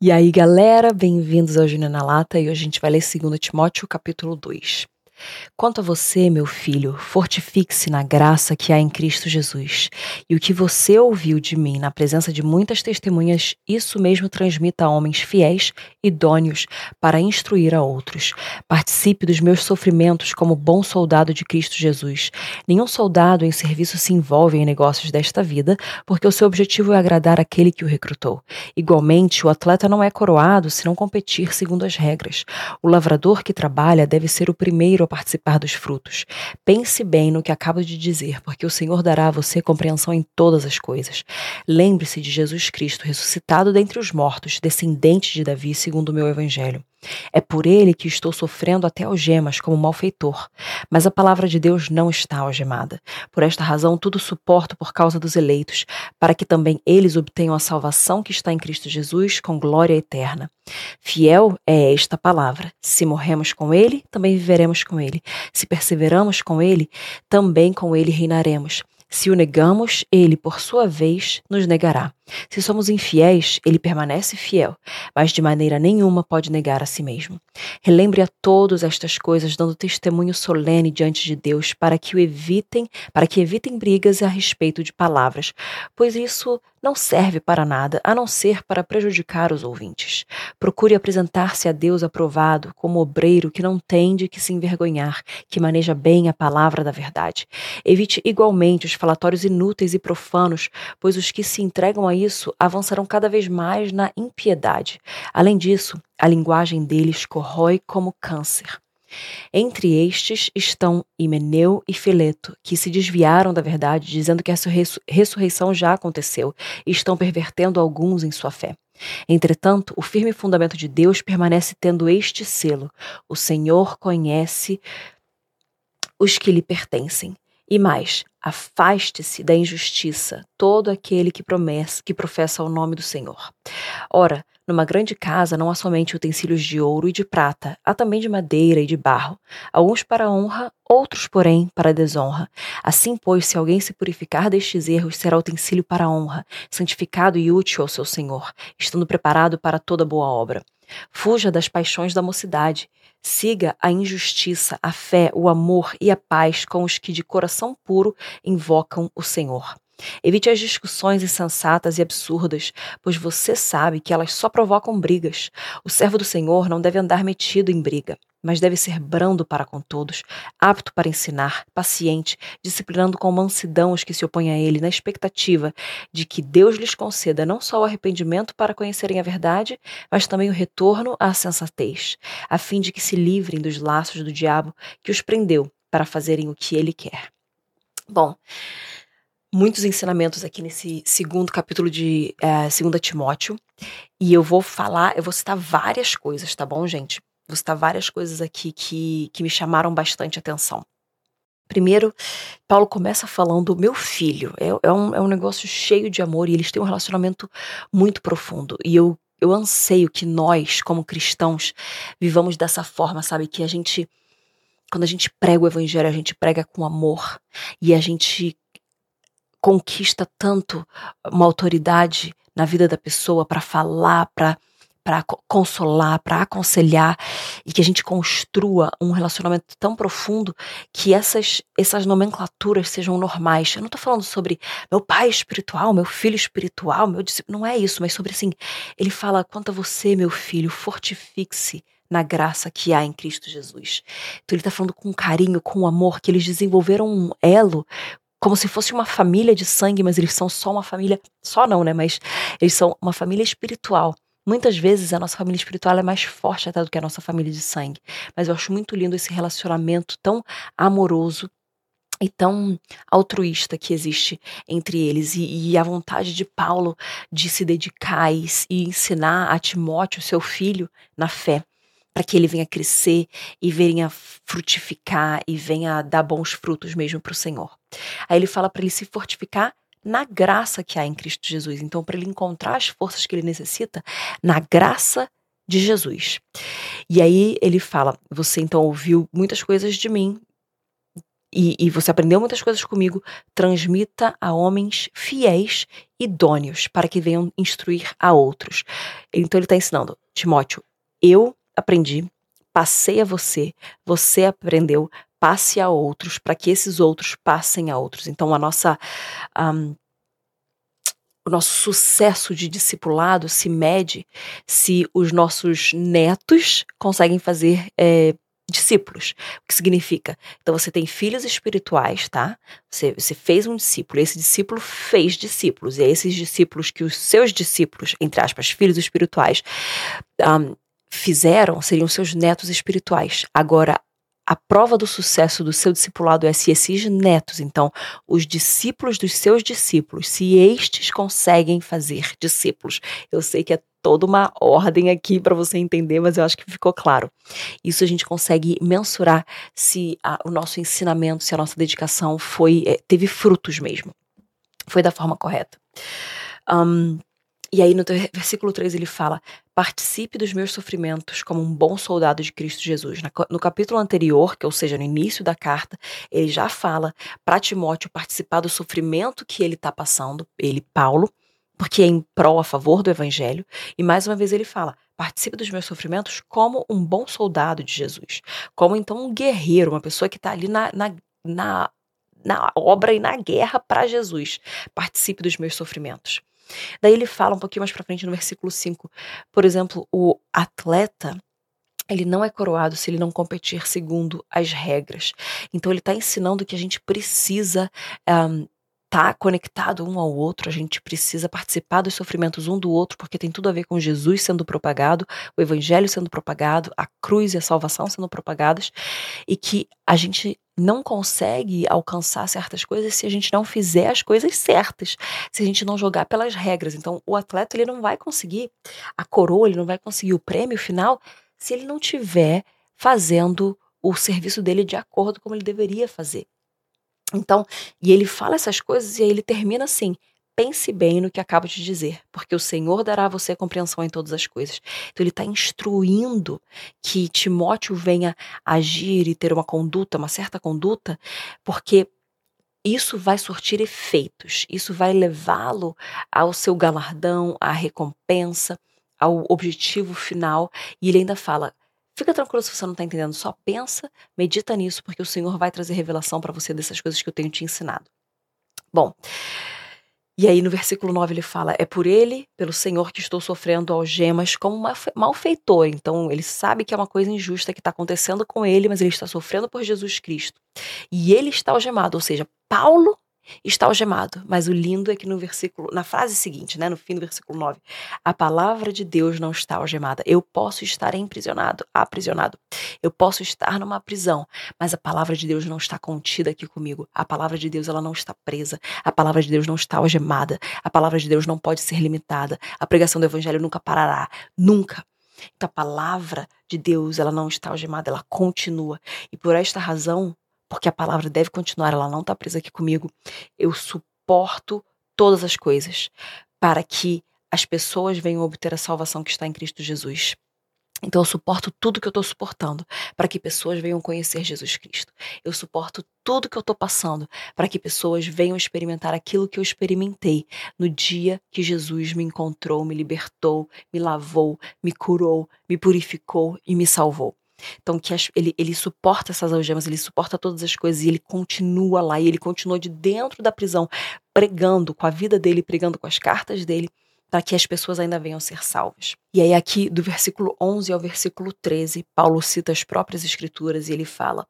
E aí, galera, bem-vindos ao Júnior na Lata e hoje a gente vai ler 2 Timóteo, capítulo 2. Quanto a você, meu filho, fortifique-se na graça que há em Cristo Jesus. E o que você ouviu de mim na presença de muitas testemunhas, isso mesmo transmita a homens fiéis, idôneos, para instruir a outros. Participe dos meus sofrimentos como bom soldado de Cristo Jesus. Nenhum soldado em serviço se envolve em negócios desta vida, porque o seu objetivo é agradar aquele que o recrutou. Igualmente, o atleta não é coroado se não competir segundo as regras. O lavrador que trabalha deve ser o primeiro participar dos frutos. Pense bem no que acabo de dizer, porque o Senhor dará a você compreensão em todas as coisas. Lembre-se de Jesus Cristo ressuscitado dentre os mortos, descendente de Davi, segundo o meu evangelho. É por ele que estou sofrendo até algemas como malfeitor. Mas a palavra de Deus não está algemada. Por esta razão, tudo suporto por causa dos eleitos, para que também eles obtenham a salvação que está em Cristo Jesus com glória eterna. Fiel é esta palavra. Se morremos com ele, também viveremos com ele. Se perseveramos com ele, também com ele reinaremos. Se o negamos, ele, por sua vez, nos negará. Se somos infiéis, ele permanece fiel, mas de maneira nenhuma pode negar a si mesmo. Relembre a todos estas coisas, dando testemunho solene diante de Deus, para que o evitem, para que evitem brigas a respeito de palavras, pois isso não serve para nada, a não ser para prejudicar os ouvintes. Procure apresentar-se a Deus aprovado, como obreiro que não tem de que se envergonhar, que maneja bem a palavra da verdade. Evite igualmente os falatórios inúteis e profanos, pois os que se entregam a isso avançarão cada vez mais na impiedade. Além disso, a linguagem deles corrói como câncer. Entre estes estão Himeneu e Fileto, que se desviaram da verdade, dizendo que essa ressurreição já aconteceu, e estão pervertendo alguns em sua fé. Entretanto, o firme fundamento de Deus permanece tendo este selo: o Senhor conhece os que lhe pertencem. E mais, afaste-se da injustiça todo aquele que promessa, que professa o nome do Senhor. Ora, numa grande casa não há somente utensílios de ouro e de prata, há também de madeira e de barro, alguns para honra, outros, porém, para desonra. Assim, pois, se alguém se purificar destes erros, será utensílio para honra, santificado e útil ao seu Senhor, estando preparado para toda boa obra. Fuja das paixões da mocidade. Siga a injustiça, a fé, o amor e a paz com os que de coração puro invocam o Senhor. Evite as discussões insensatas e absurdas, pois você sabe que elas só provocam brigas. O servo do Senhor não deve andar metido em briga, mas deve ser brando para com todos, apto para ensinar, paciente, disciplinando com mansidão os que se opõem a ele, na expectativa de que Deus lhes conceda não só o arrependimento para conhecerem a verdade, mas também o retorno à sensatez, a fim de que se livrem dos laços do diabo que os prendeu para fazerem o que ele quer. Bom, muitos ensinamentos aqui nesse segundo capítulo de é, 2 Timóteo. E eu vou falar, eu vou citar várias coisas, tá bom, gente? Vou citar várias coisas aqui que, que me chamaram bastante atenção. Primeiro, Paulo começa falando meu filho. É, é, um, é um negócio cheio de amor e eles têm um relacionamento muito profundo. E eu, eu anseio que nós, como cristãos, vivamos dessa forma, sabe? Que a gente, quando a gente prega o evangelho, a gente prega com amor e a gente conquista tanto uma autoridade na vida da pessoa para falar, para para consolar, para aconselhar e que a gente construa um relacionamento tão profundo que essas essas nomenclaturas sejam normais. Eu não estou falando sobre meu pai espiritual, meu filho espiritual, meu discípulo, não é isso, mas sobre assim, ele fala quanto a você, meu filho, fortifique-se na graça que há em Cristo Jesus. Então ele está falando com carinho, com amor, que eles desenvolveram um elo como se fosse uma família de sangue, mas eles são só uma família, só não, né? Mas eles são uma família espiritual. Muitas vezes a nossa família espiritual é mais forte até do que a nossa família de sangue. Mas eu acho muito lindo esse relacionamento tão amoroso e tão altruísta que existe entre eles e, e, a vontade de Paulo de se dedicar e, e ensinar a Timóteo, seu filho, na fé para que ele venha crescer e venha frutificar e venha dar bons frutos mesmo para o Senhor. Aí ele fala para ele se fortificar na graça que há em Cristo Jesus. Então, para ele encontrar as forças que ele necessita, na graça de Jesus. E aí ele fala: Você então ouviu muitas coisas de mim e, e, você aprendeu muitas coisas comigo, transmita a homens fiéis, idôneos, para que venham instruir a outros. Então ele está ensinando, Timóteo, eu aprendi, passei a você, você aprendeu, passe a outros, para que esses outros passem a outros. Então a nossa. Um, o nosso sucesso de discipulado se mede se os nossos netos conseguem fazer é, discípulos. O que significa? Então você tem filhos espirituais, tá? Você, você fez um discípulo, esse discípulo fez discípulos, e é esses discípulos que os seus discípulos, entre aspas, filhos espirituais, um, fizeram seriam seus netos espirituais. Agora, a prova do sucesso do seu discipulado é se esses netos, então, os discípulos dos seus discípulos, se estes conseguem fazer discípulos. Eu sei que é toda uma ordem aqui para você entender, mas eu acho que ficou claro. Isso a gente consegue mensurar se a, o nosso ensinamento, se a nossa dedicação foi é, teve frutos mesmo, foi da forma correta. Um, e aí no versículo 3 ele fala: Participe dos meus sofrimentos como um bom soldado de Cristo Jesus. No capítulo anterior, que ou seja, no início da carta, ele já fala para Timóteo participar do sofrimento que ele está passando, ele, Paulo, porque é em prol, a favor do evangelho. E mais uma vez ele fala: participe dos meus sofrimentos como um bom soldado de Jesus. Como então um guerreiro, uma pessoa que está ali na, na, na, na obra e na guerra para Jesus. Participe dos meus sofrimentos. Daí ele fala um pouquinho mais para frente no versículo 5, por exemplo, o atleta ele não é coroado se ele não competir segundo as regras. Então ele está ensinando que a gente precisa um, tá conectado um ao outro, a gente precisa participar dos sofrimentos um do outro, porque tem tudo a ver com Jesus sendo propagado, o evangelho sendo propagado, a cruz e a salvação sendo propagadas, e que a gente não consegue alcançar certas coisas se a gente não fizer as coisas certas, se a gente não jogar pelas regras. Então, o atleta ele não vai conseguir a coroa, ele não vai conseguir o prêmio final se ele não tiver fazendo o serviço dele de acordo como ele deveria fazer. Então, e ele fala essas coisas e aí ele termina assim: pense bem no que acabo de dizer, porque o Senhor dará a você compreensão em todas as coisas. Então ele está instruindo que Timóteo venha agir e ter uma conduta, uma certa conduta, porque isso vai surtir efeitos, isso vai levá-lo ao seu galardão, à recompensa, ao objetivo final. E ele ainda fala: Fica tranquilo se você não está entendendo, só pensa, medita nisso, porque o Senhor vai trazer revelação para você dessas coisas que eu tenho te ensinado. Bom, e aí no versículo 9 ele fala: É por ele, pelo Senhor, que estou sofrendo algemas como malfeitor. Então ele sabe que é uma coisa injusta que está acontecendo com ele, mas ele está sofrendo por Jesus Cristo. E ele está algemado, ou seja, Paulo está algemado. Mas o lindo é que no versículo, na frase seguinte, né, no fim do versículo 9, a palavra de Deus não está algemada. Eu posso estar emprisionado, aprisionado. Eu posso estar numa prisão, mas a palavra de Deus não está contida aqui comigo. A palavra de Deus ela não está presa. A palavra de Deus não está algemada. A palavra de Deus não pode ser limitada. A pregação do evangelho nunca parará, nunca. Então a palavra de Deus, ela não está algemada, ela continua. E por esta razão, porque a palavra deve continuar, ela não está presa aqui comigo. Eu suporto todas as coisas para que as pessoas venham obter a salvação que está em Cristo Jesus. Então eu suporto tudo que eu estou suportando para que pessoas venham conhecer Jesus Cristo. Eu suporto tudo que eu estou passando para que pessoas venham experimentar aquilo que eu experimentei no dia que Jesus me encontrou, me libertou, me lavou, me curou, me purificou e me salvou. Então, que ele, ele suporta essas algemas, ele suporta todas as coisas e ele continua lá, e ele continua de dentro da prisão, pregando com a vida dele, pregando com as cartas dele, para que as pessoas ainda venham ser salvas. E aí, aqui, do versículo 11 ao versículo 13, Paulo cita as próprias Escrituras e ele fala: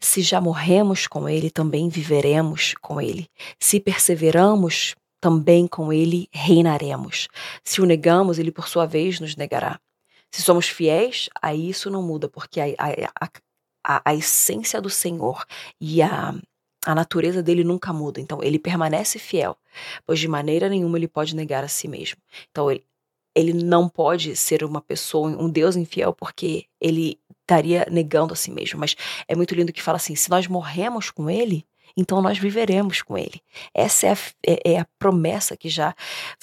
Se já morremos com ele, também viveremos com ele. Se perseveramos, também com ele reinaremos. Se o negamos, ele por sua vez nos negará. Se somos fiéis, aí isso não muda, porque a, a, a, a essência do Senhor e a, a natureza dele nunca muda. Então, ele permanece fiel, pois de maneira nenhuma ele pode negar a si mesmo. Então, ele, ele não pode ser uma pessoa, um Deus infiel, porque ele estaria negando a si mesmo. Mas é muito lindo que fala assim: se nós morremos com ele, então nós viveremos com ele. Essa é a, é, é a promessa que já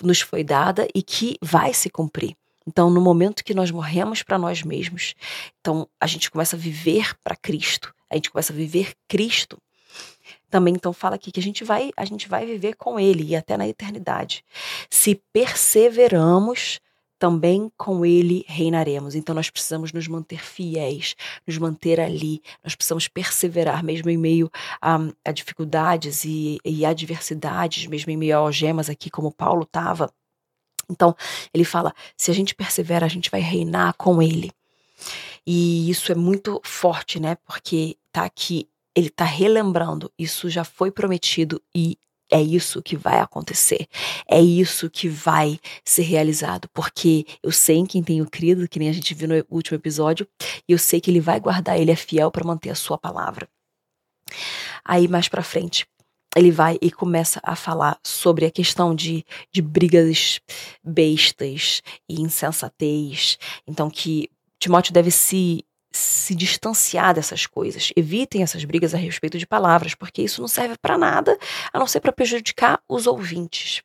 nos foi dada e que vai se cumprir. Então, no momento que nós morremos para nós mesmos, então a gente começa a viver para Cristo, a gente começa a viver Cristo. Também então fala aqui que a gente vai, a gente vai viver com ele e até na eternidade. Se perseveramos, também com ele reinaremos. Então nós precisamos nos manter fiéis, nos manter ali. Nós precisamos perseverar, mesmo em meio a, a dificuldades e, e adversidades, mesmo em meio a algemas aqui, como Paulo estava. Então ele fala: se a gente persevera, a gente vai reinar com ele. E isso é muito forte, né? Porque tá aqui, ele tá relembrando, isso já foi prometido e é isso que vai acontecer. É isso que vai ser realizado. Porque eu sei em quem tenho crido, que nem a gente viu no último episódio, e eu sei que ele vai guardar, ele é fiel para manter a sua palavra. Aí mais para frente, ele vai e começa a falar sobre a questão de, de brigas bestas e insensatez. Então, que Timóteo deve se se distanciar dessas coisas. Evitem essas brigas a respeito de palavras, porque isso não serve para nada, a não ser para prejudicar os ouvintes.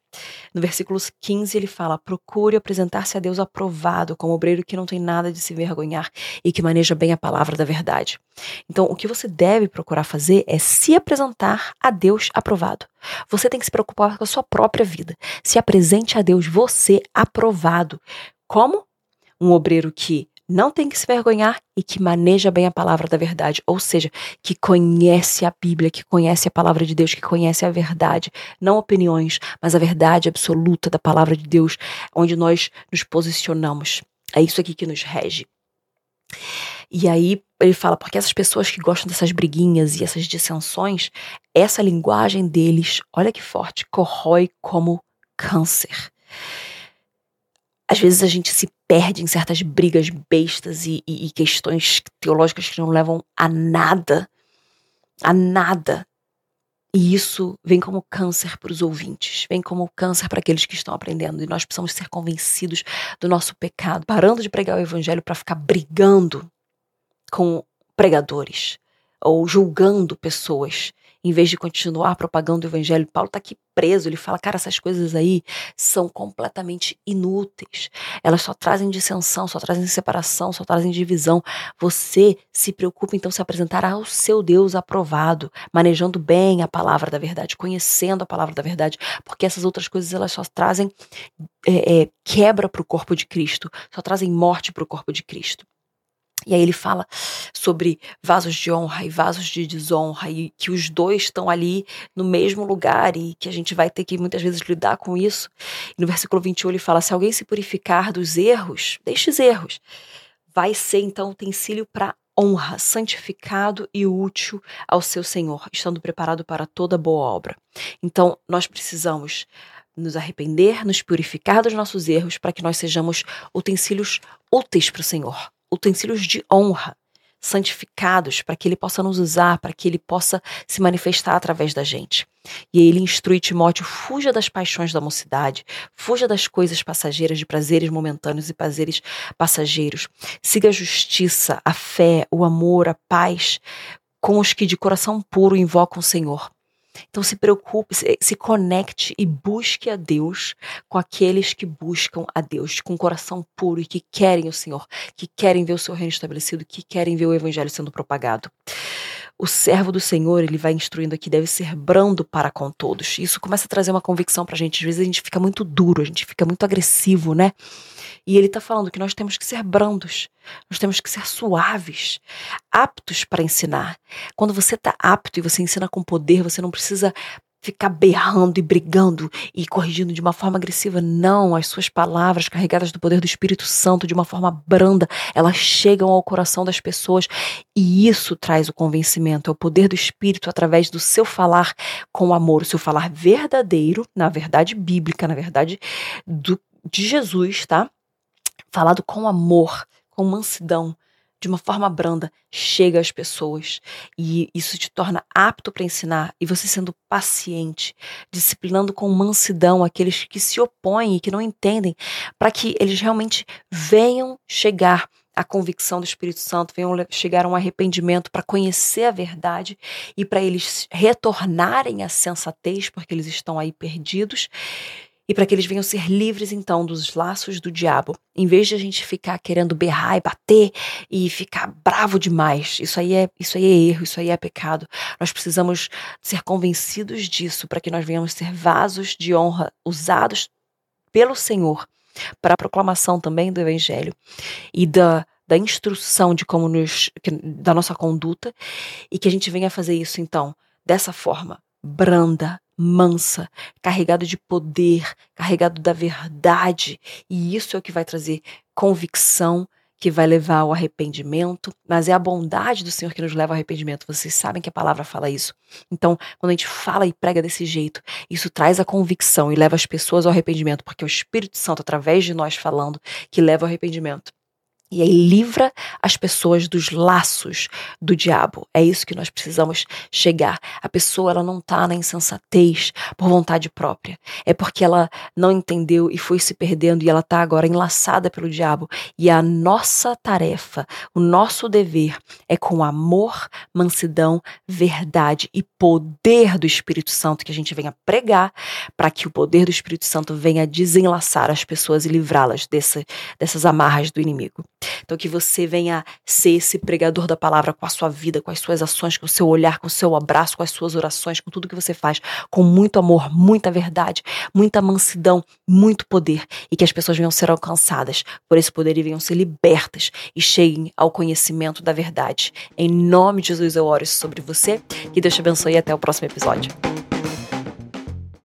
No versículo 15 ele fala: "Procure apresentar-se a Deus aprovado, como obreiro que não tem nada de se vergonhar e que maneja bem a palavra da verdade". Então, o que você deve procurar fazer é se apresentar a Deus aprovado. Você tem que se preocupar com a sua própria vida. Se apresente a Deus você aprovado. Como? Um obreiro que não tem que se vergonhar e que maneja bem a palavra da verdade, ou seja, que conhece a Bíblia, que conhece a palavra de Deus, que conhece a verdade, não opiniões, mas a verdade absoluta da palavra de Deus, onde nós nos posicionamos. É isso aqui que nos rege. E aí ele fala, porque essas pessoas que gostam dessas briguinhas e essas dissensões, essa linguagem deles, olha que forte, corrói como câncer. Às vezes a gente se perde em certas brigas bestas e, e, e questões teológicas que não levam a nada. A nada. E isso vem como câncer para os ouvintes, vem como câncer para aqueles que estão aprendendo. E nós precisamos ser convencidos do nosso pecado, parando de pregar o evangelho para ficar brigando com pregadores ou julgando pessoas em vez de continuar propagando o evangelho, Paulo está aqui preso. Ele fala, cara, essas coisas aí são completamente inúteis. Elas só trazem dissensão, só trazem separação, só trazem divisão. Você se preocupa então se apresentar ao seu Deus aprovado, manejando bem a palavra da verdade, conhecendo a palavra da verdade, porque essas outras coisas elas só trazem é, é, quebra para o corpo de Cristo, só trazem morte para o corpo de Cristo. E aí ele fala sobre vasos de honra e vasos de desonra e que os dois estão ali no mesmo lugar e que a gente vai ter que muitas vezes lidar com isso. E no versículo 21 ele fala: se alguém se purificar dos erros, destes erros, vai ser então utensílio para honra, santificado e útil ao seu Senhor, estando preparado para toda boa obra. Então, nós precisamos nos arrepender, nos purificar dos nossos erros para que nós sejamos utensílios úteis para o Senhor utensílios de honra, santificados, para que ele possa nos usar, para que ele possa se manifestar através da gente. E ele instrui Timóteo: fuja das paixões da mocidade, fuja das coisas passageiras, de prazeres momentâneos e prazeres passageiros. Siga a justiça, a fé, o amor, a paz com os que de coração puro invocam o Senhor. Então se preocupe, se, conecte e busque a Deus com aqueles que buscam a Deus com um coração puro e que querem o Senhor, que querem ver o seu reino estabelecido, que querem ver o evangelho sendo propagado. O servo do Senhor, ele vai instruindo aqui, deve ser brando para com todos. Isso começa a trazer uma convicção pra gente. Às vezes a gente fica muito duro, a gente fica muito agressivo, né? E ele está falando que nós temos que ser brandos, nós temos que ser suaves, aptos para ensinar. Quando você está apto e você ensina com poder, você não precisa ficar berrando e brigando e corrigindo de uma forma agressiva. Não, as suas palavras carregadas do poder do Espírito Santo de uma forma branda, elas chegam ao coração das pessoas e isso traz o convencimento. É o poder do Espírito através do seu falar com amor, o seu falar verdadeiro, na verdade bíblica, na verdade do, de Jesus, tá? Falado com amor, com mansidão, de uma forma branda, chega às pessoas. E isso te torna apto para ensinar e você sendo paciente, disciplinando com mansidão aqueles que se opõem e que não entendem, para que eles realmente venham chegar à convicção do Espírito Santo, venham chegar a um arrependimento para conhecer a verdade e para eles retornarem à sensatez, porque eles estão aí perdidos e para que eles venham ser livres então dos laços do diabo. Em vez de a gente ficar querendo berrar e bater e ficar bravo demais, isso aí é isso aí é erro, isso aí é pecado. Nós precisamos ser convencidos disso para que nós venhamos ser vasos de honra usados pelo Senhor para a proclamação também do evangelho e da da instrução de como nos da nossa conduta e que a gente venha fazer isso então dessa forma branda, mansa, carregado de poder, carregado da verdade. E isso é o que vai trazer convicção, que vai levar ao arrependimento, mas é a bondade do Senhor que nos leva ao arrependimento. Vocês sabem que a palavra fala isso. Então, quando a gente fala e prega desse jeito, isso traz a convicção e leva as pessoas ao arrependimento, porque é o Espírito Santo, através de nós falando, que leva ao arrependimento. E aí livra as pessoas dos laços do diabo. É isso que nós precisamos chegar. A pessoa ela não está na insensatez por vontade própria. É porque ela não entendeu e foi se perdendo e ela está agora enlaçada pelo diabo. E a nossa tarefa, o nosso dever é com amor, mansidão, verdade e poder do Espírito Santo que a gente venha pregar para que o poder do Espírito Santo venha desenlaçar as pessoas e livrá-las dessas amarras do inimigo. Então, que você venha ser esse pregador da palavra com a sua vida, com as suas ações, com o seu olhar, com o seu abraço, com as suas orações, com tudo que você faz, com muito amor, muita verdade, muita mansidão, muito poder. E que as pessoas venham ser alcançadas por esse poder e venham ser libertas e cheguem ao conhecimento da verdade. Em nome de Jesus, eu oro sobre você. Que Deus te abençoe e até o próximo episódio.